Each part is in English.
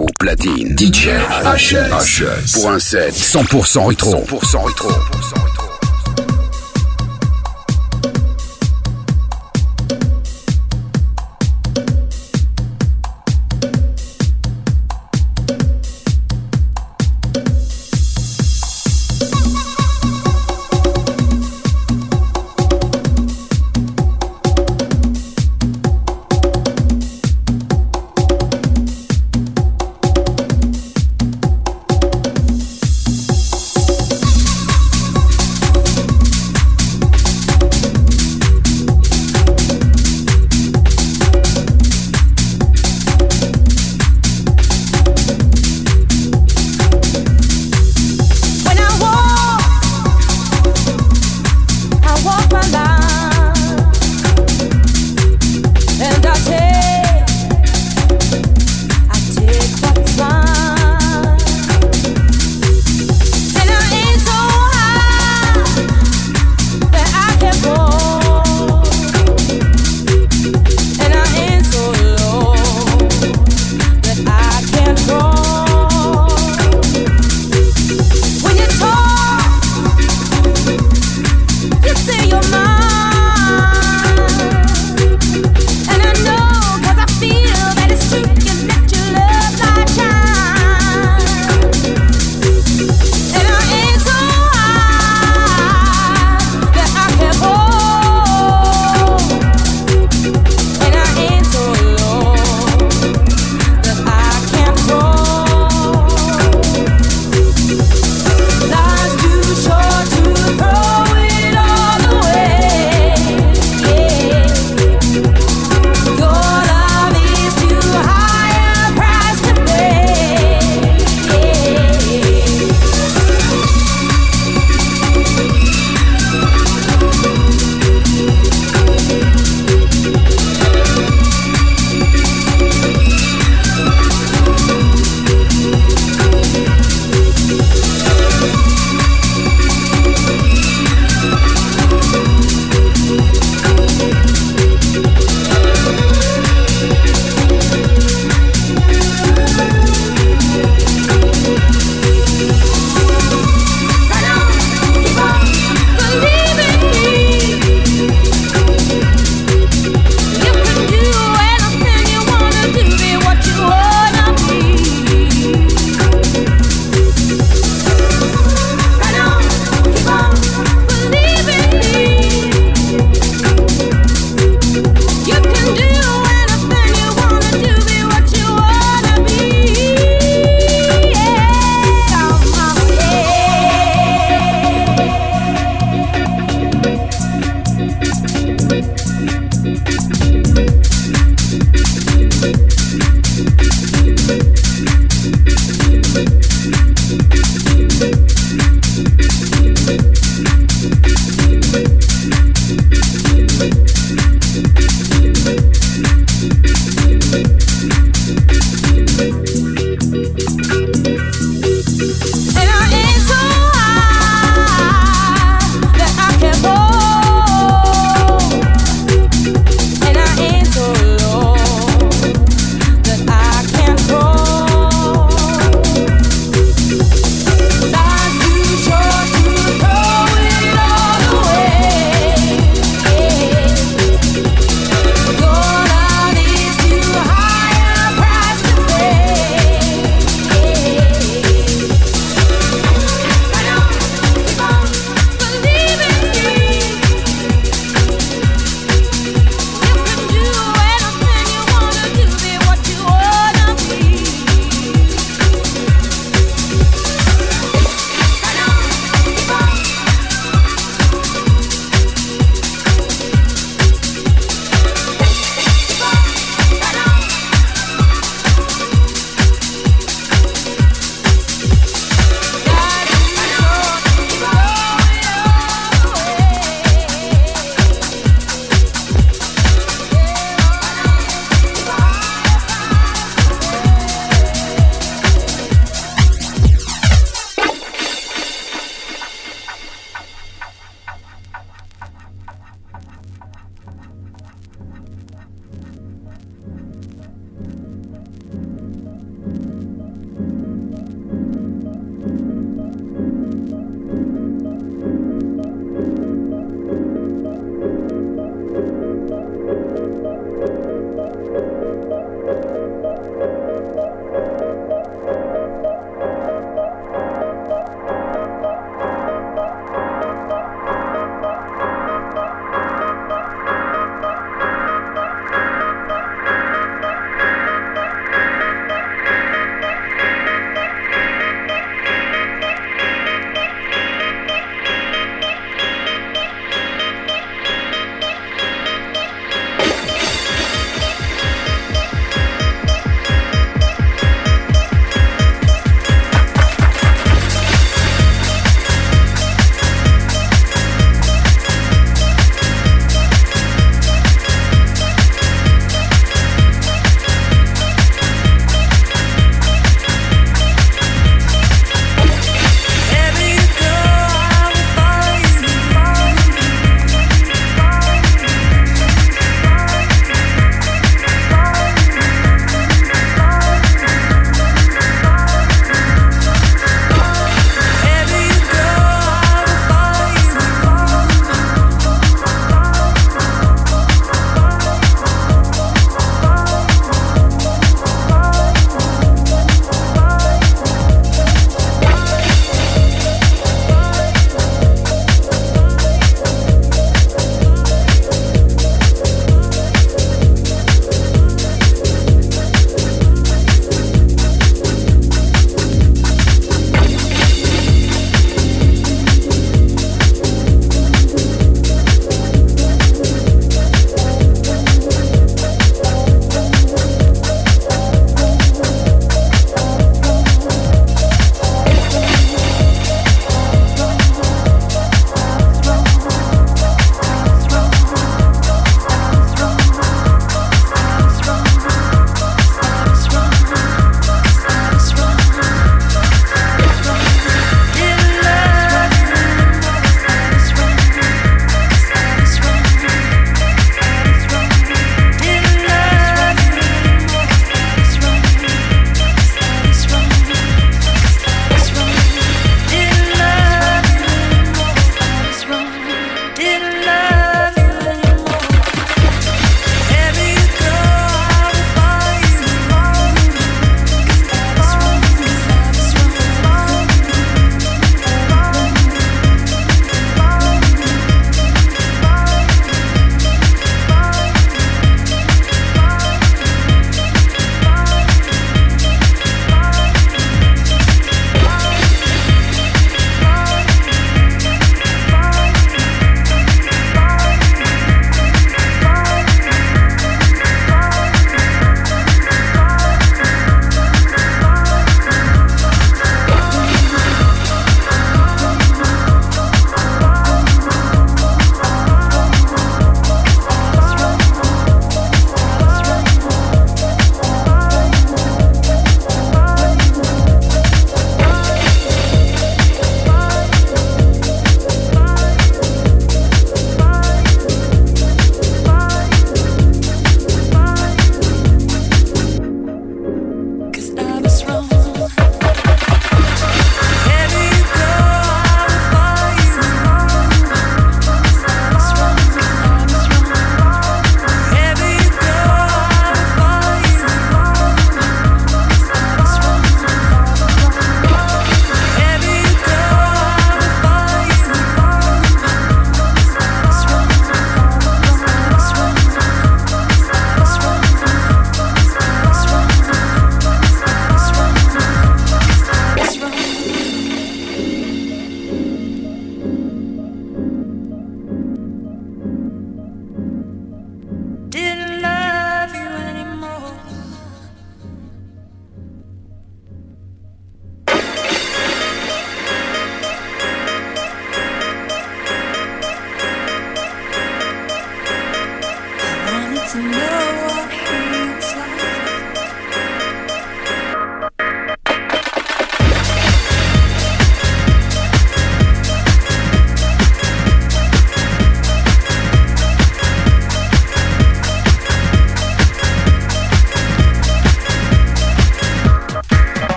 Au platine, DJ HS. Pour un set 100% rétro. 100% rétro.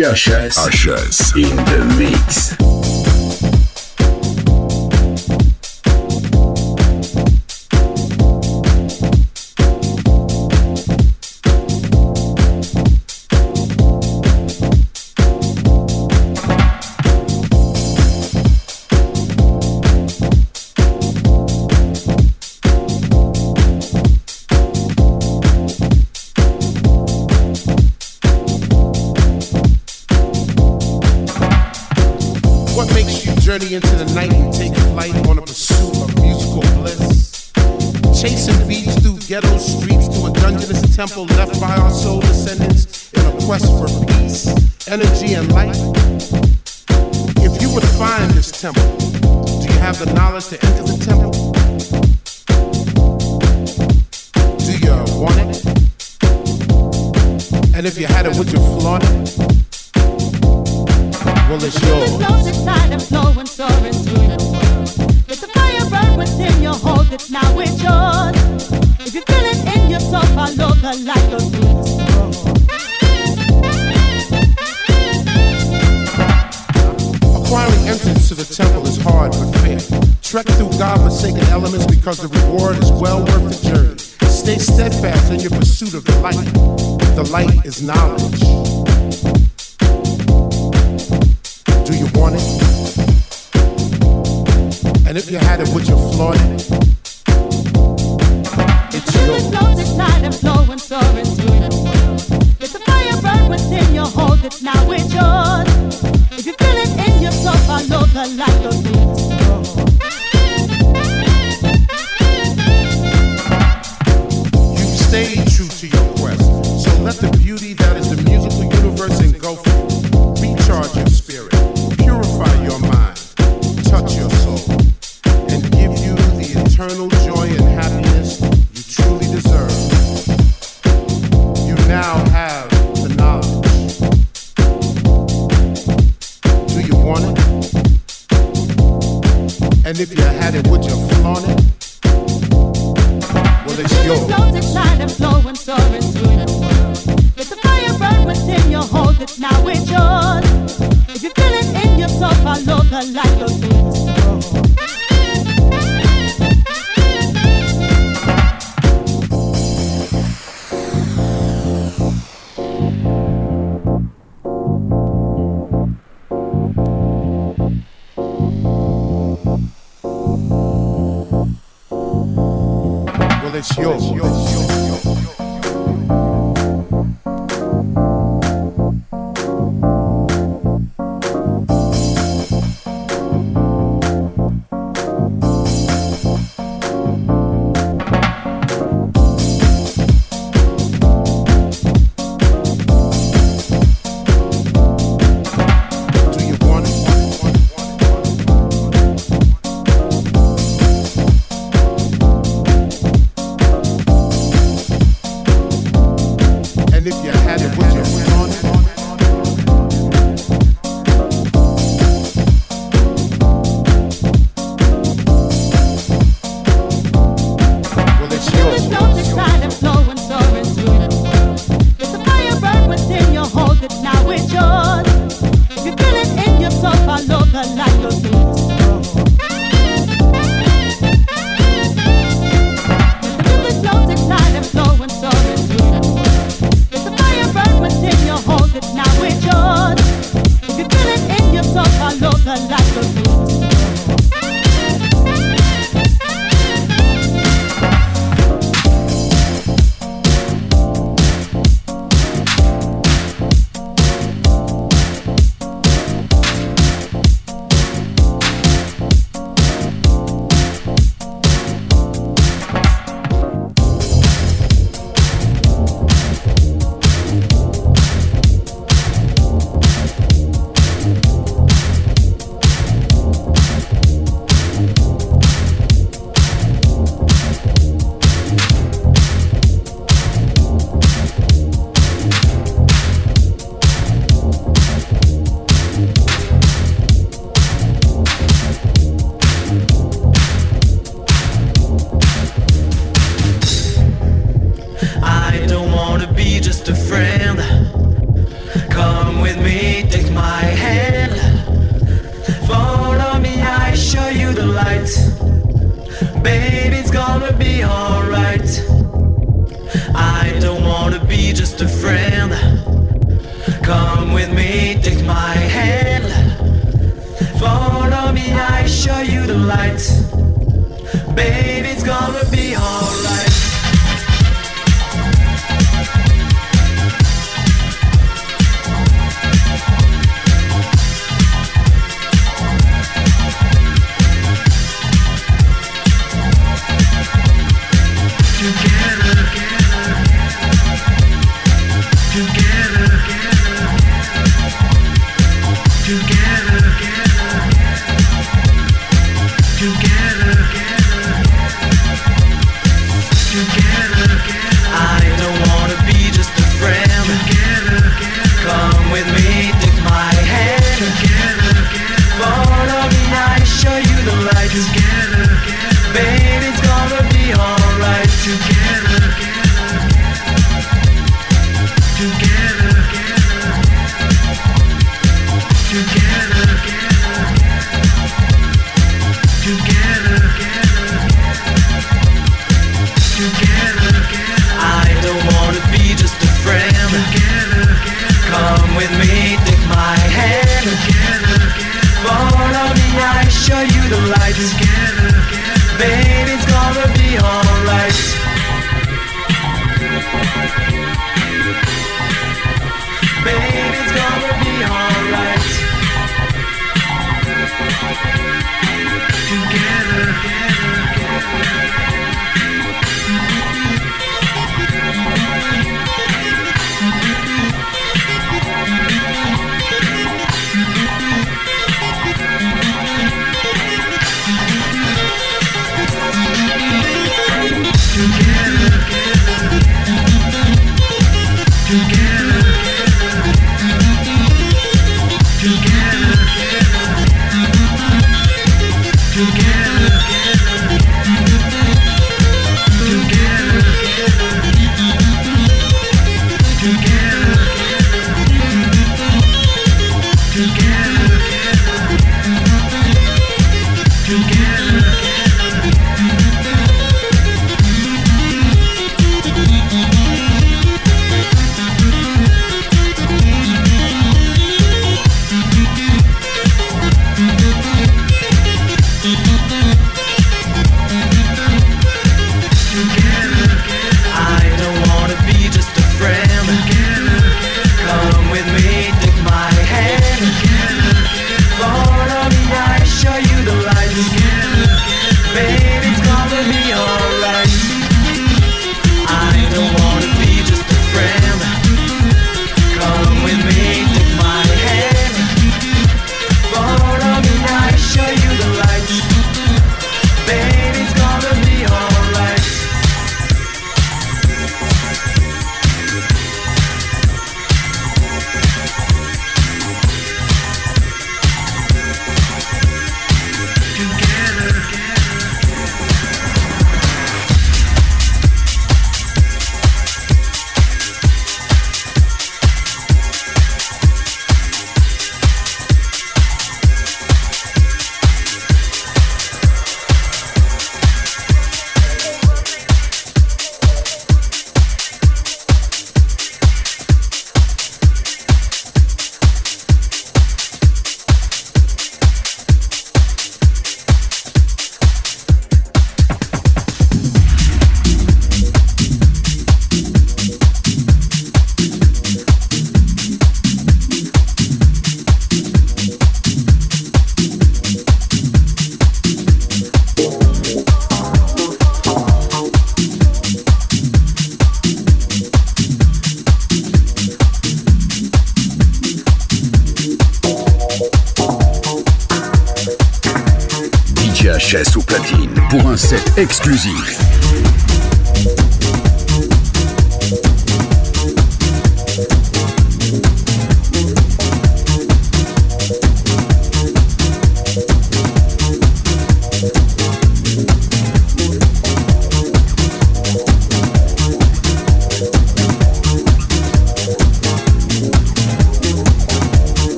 Josh S. In the mix. because the reward is well worth the journey. Stay steadfast in your pursuit of the light. The light is knowledge. Do you want it? And if you had it, would you flaunt it?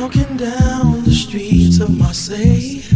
walking down the streets of Marseille.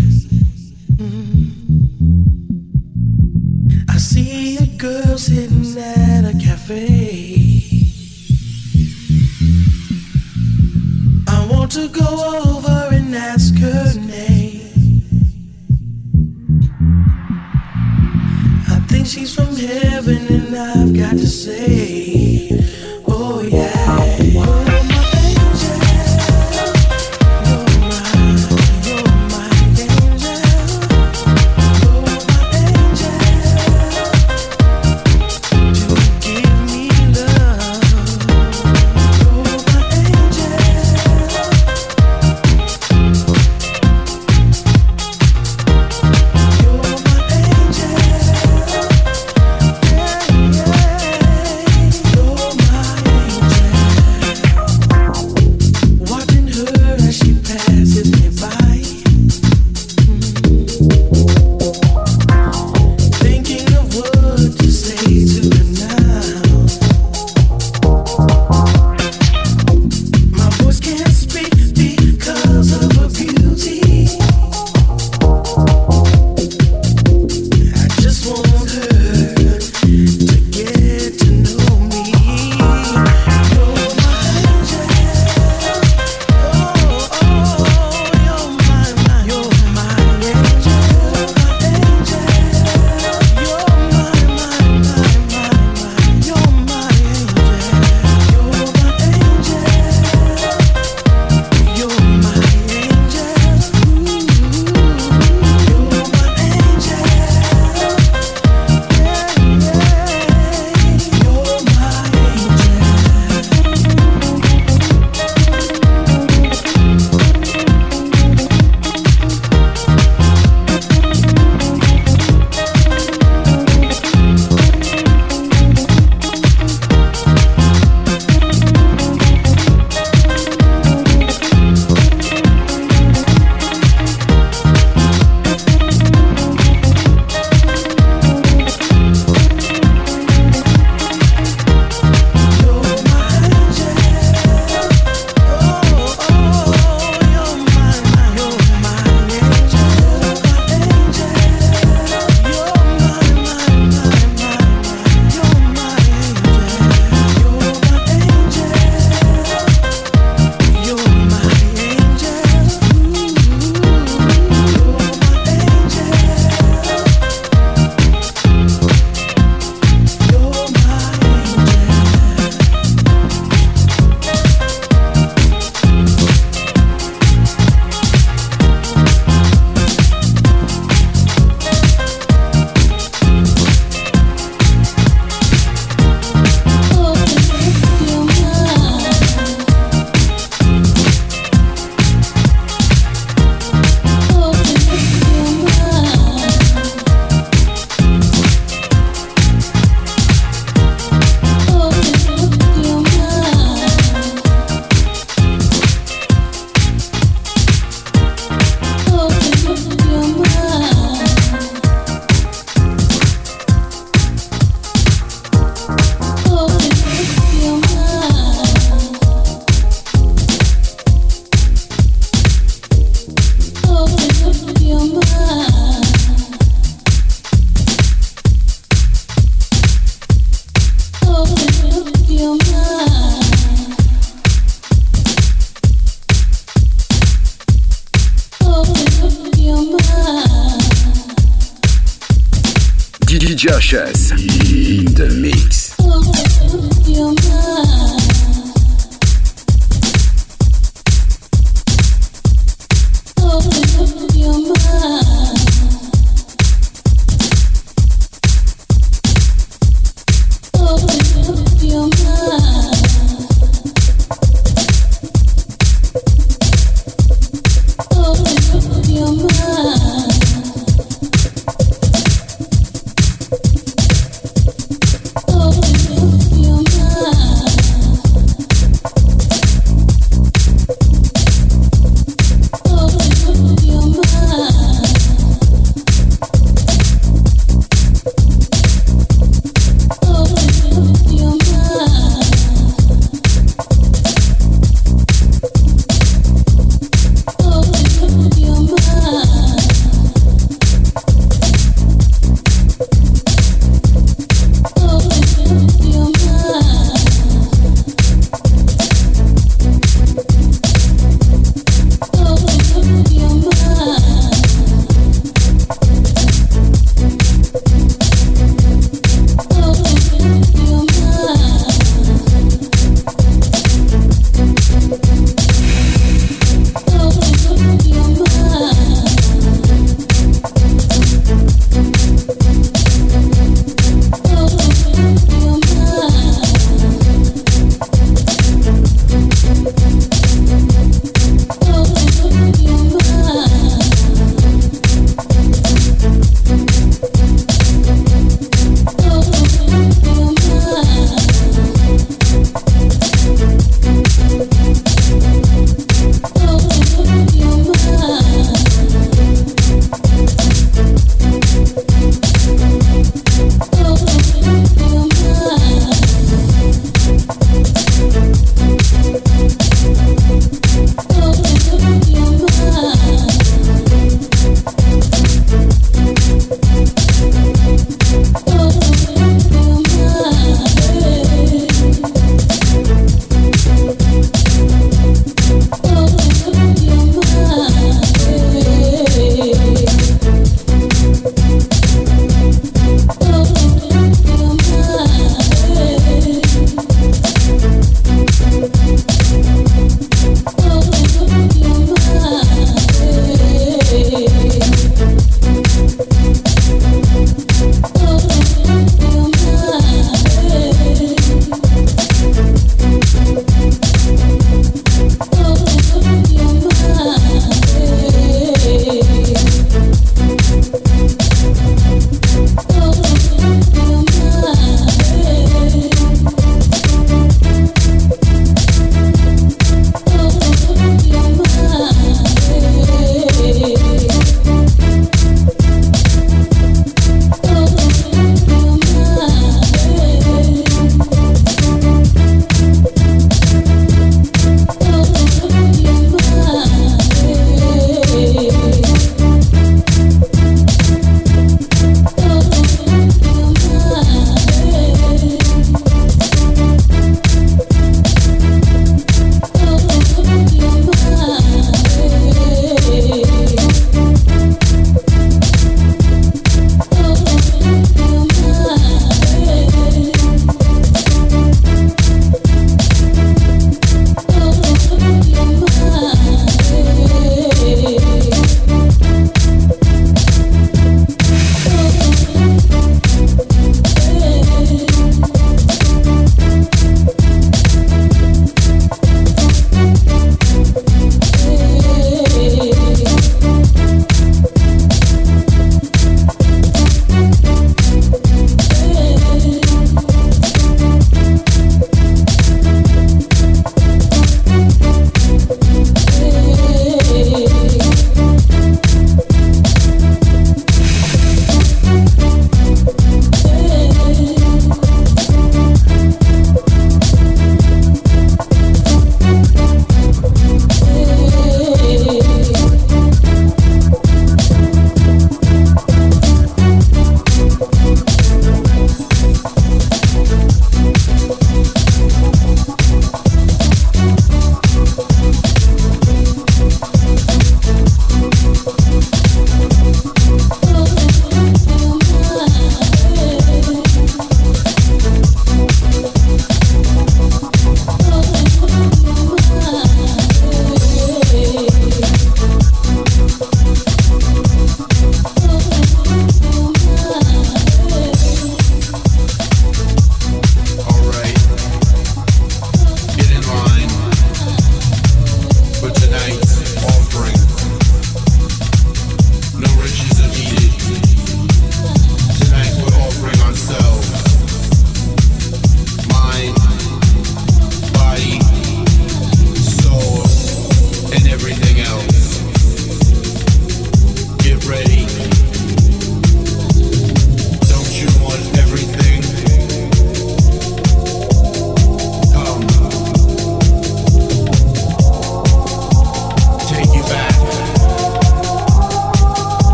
Josh's in the mix.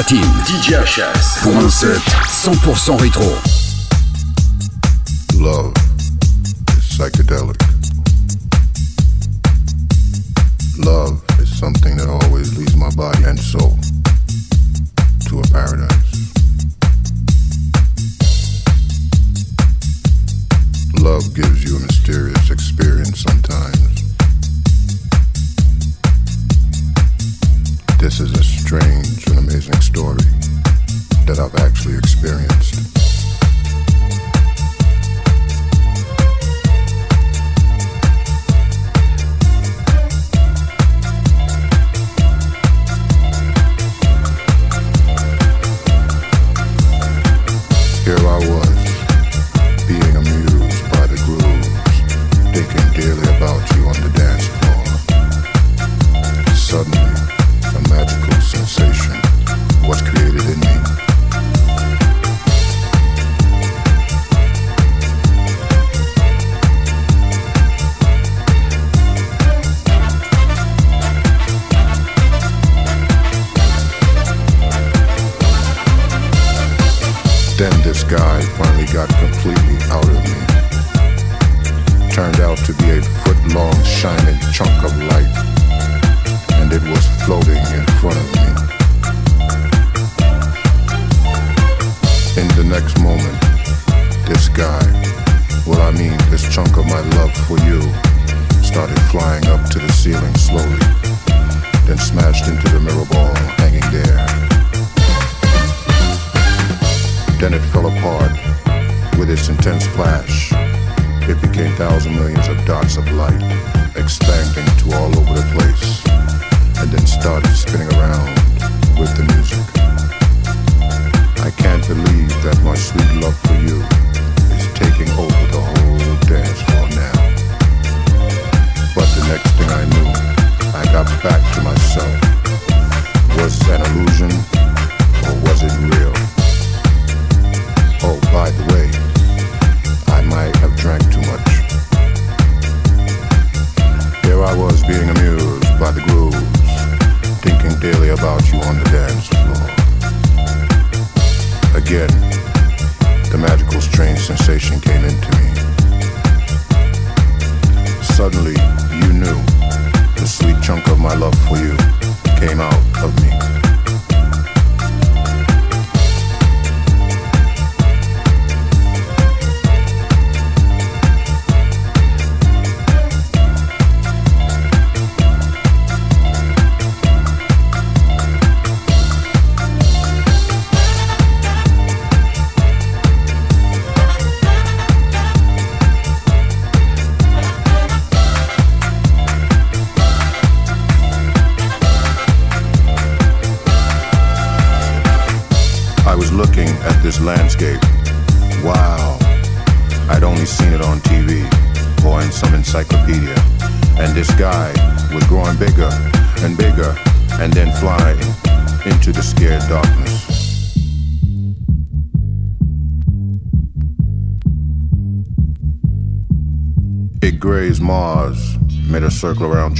Platine. DJ HS pour un set 100% rétro. got back to myself was an illusion.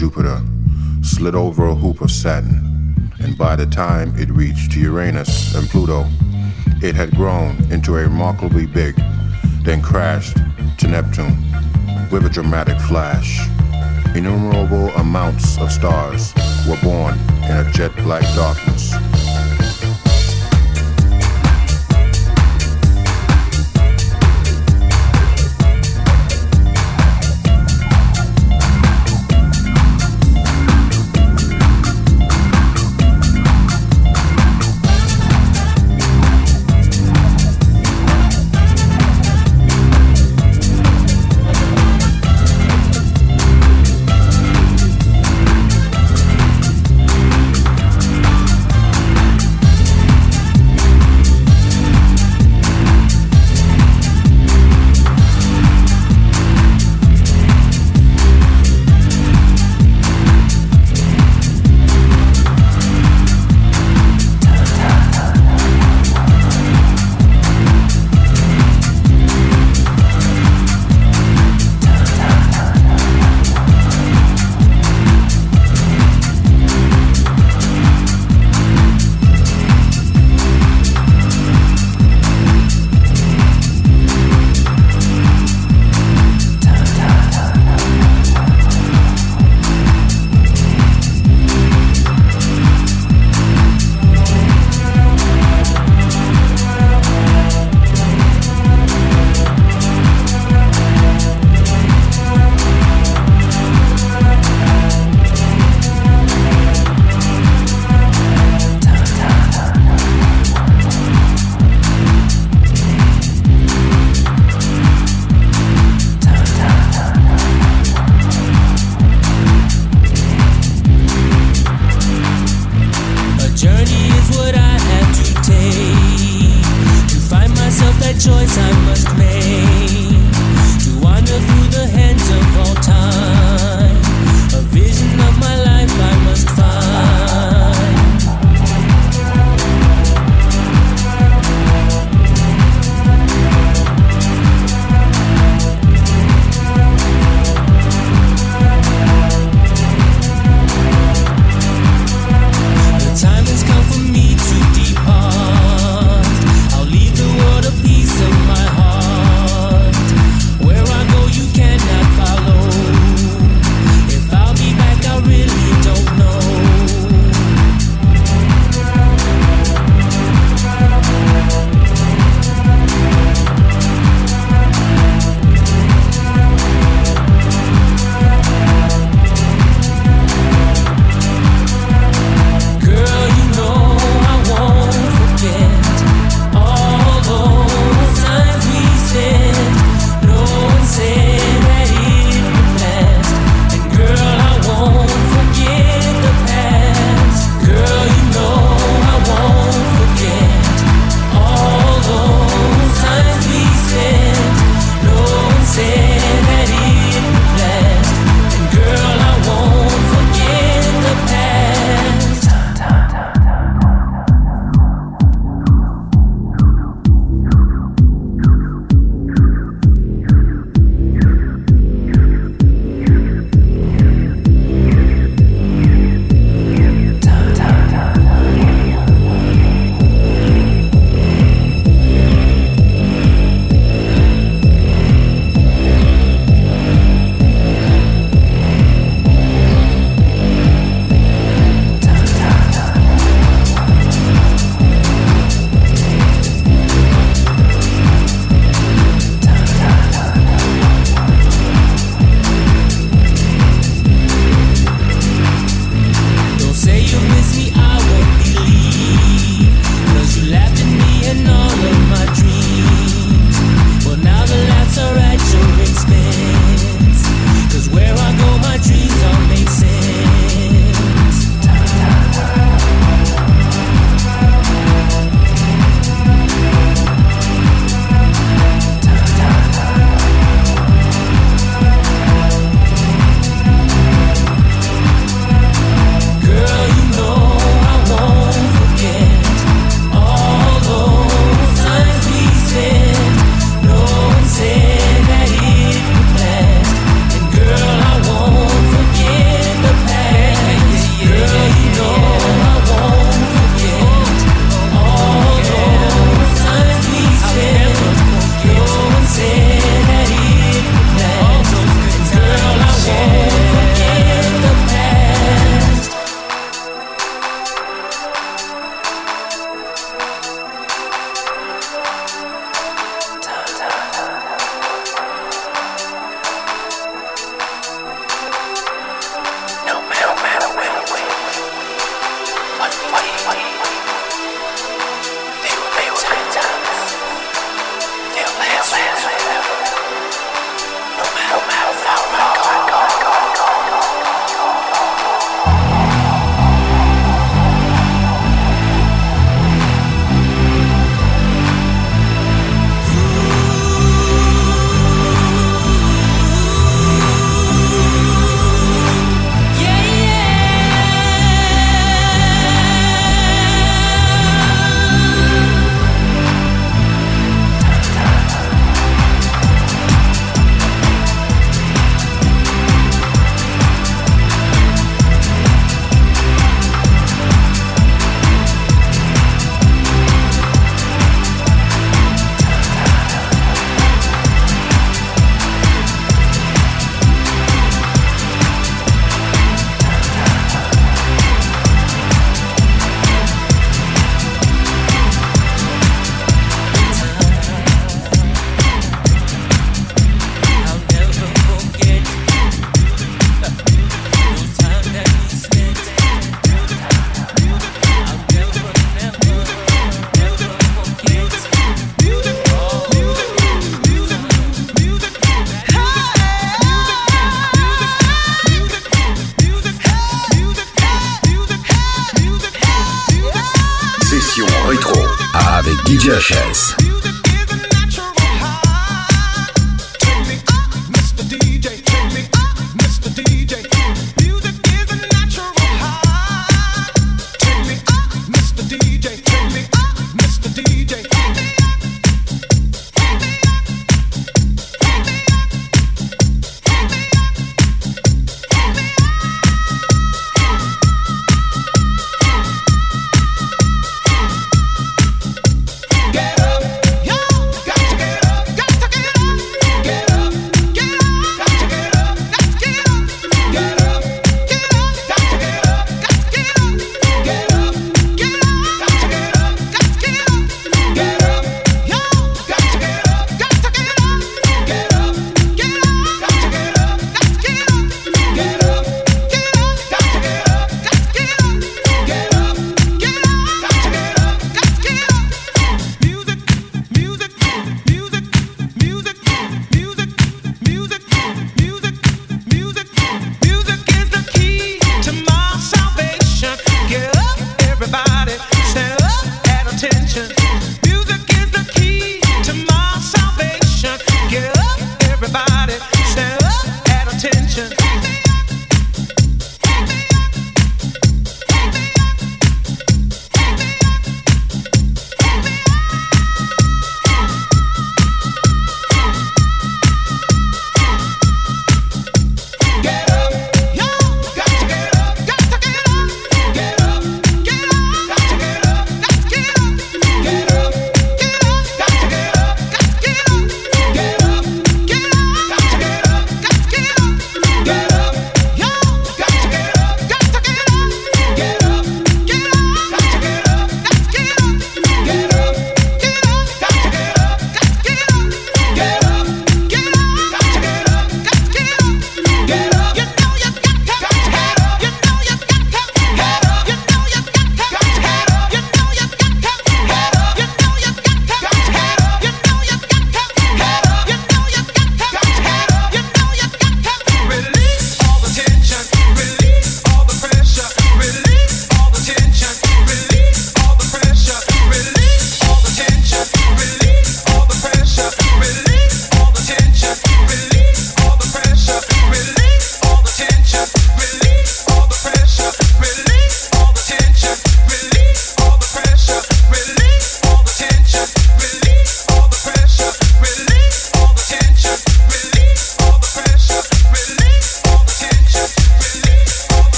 Jupiter, slid over a hoop of Saturn, and by the time it reached Uranus and Pluto, it had grown into a remarkably big, then crashed to Neptune with a dramatic flash. Innumerable amounts of stars were born in a jet black darkness.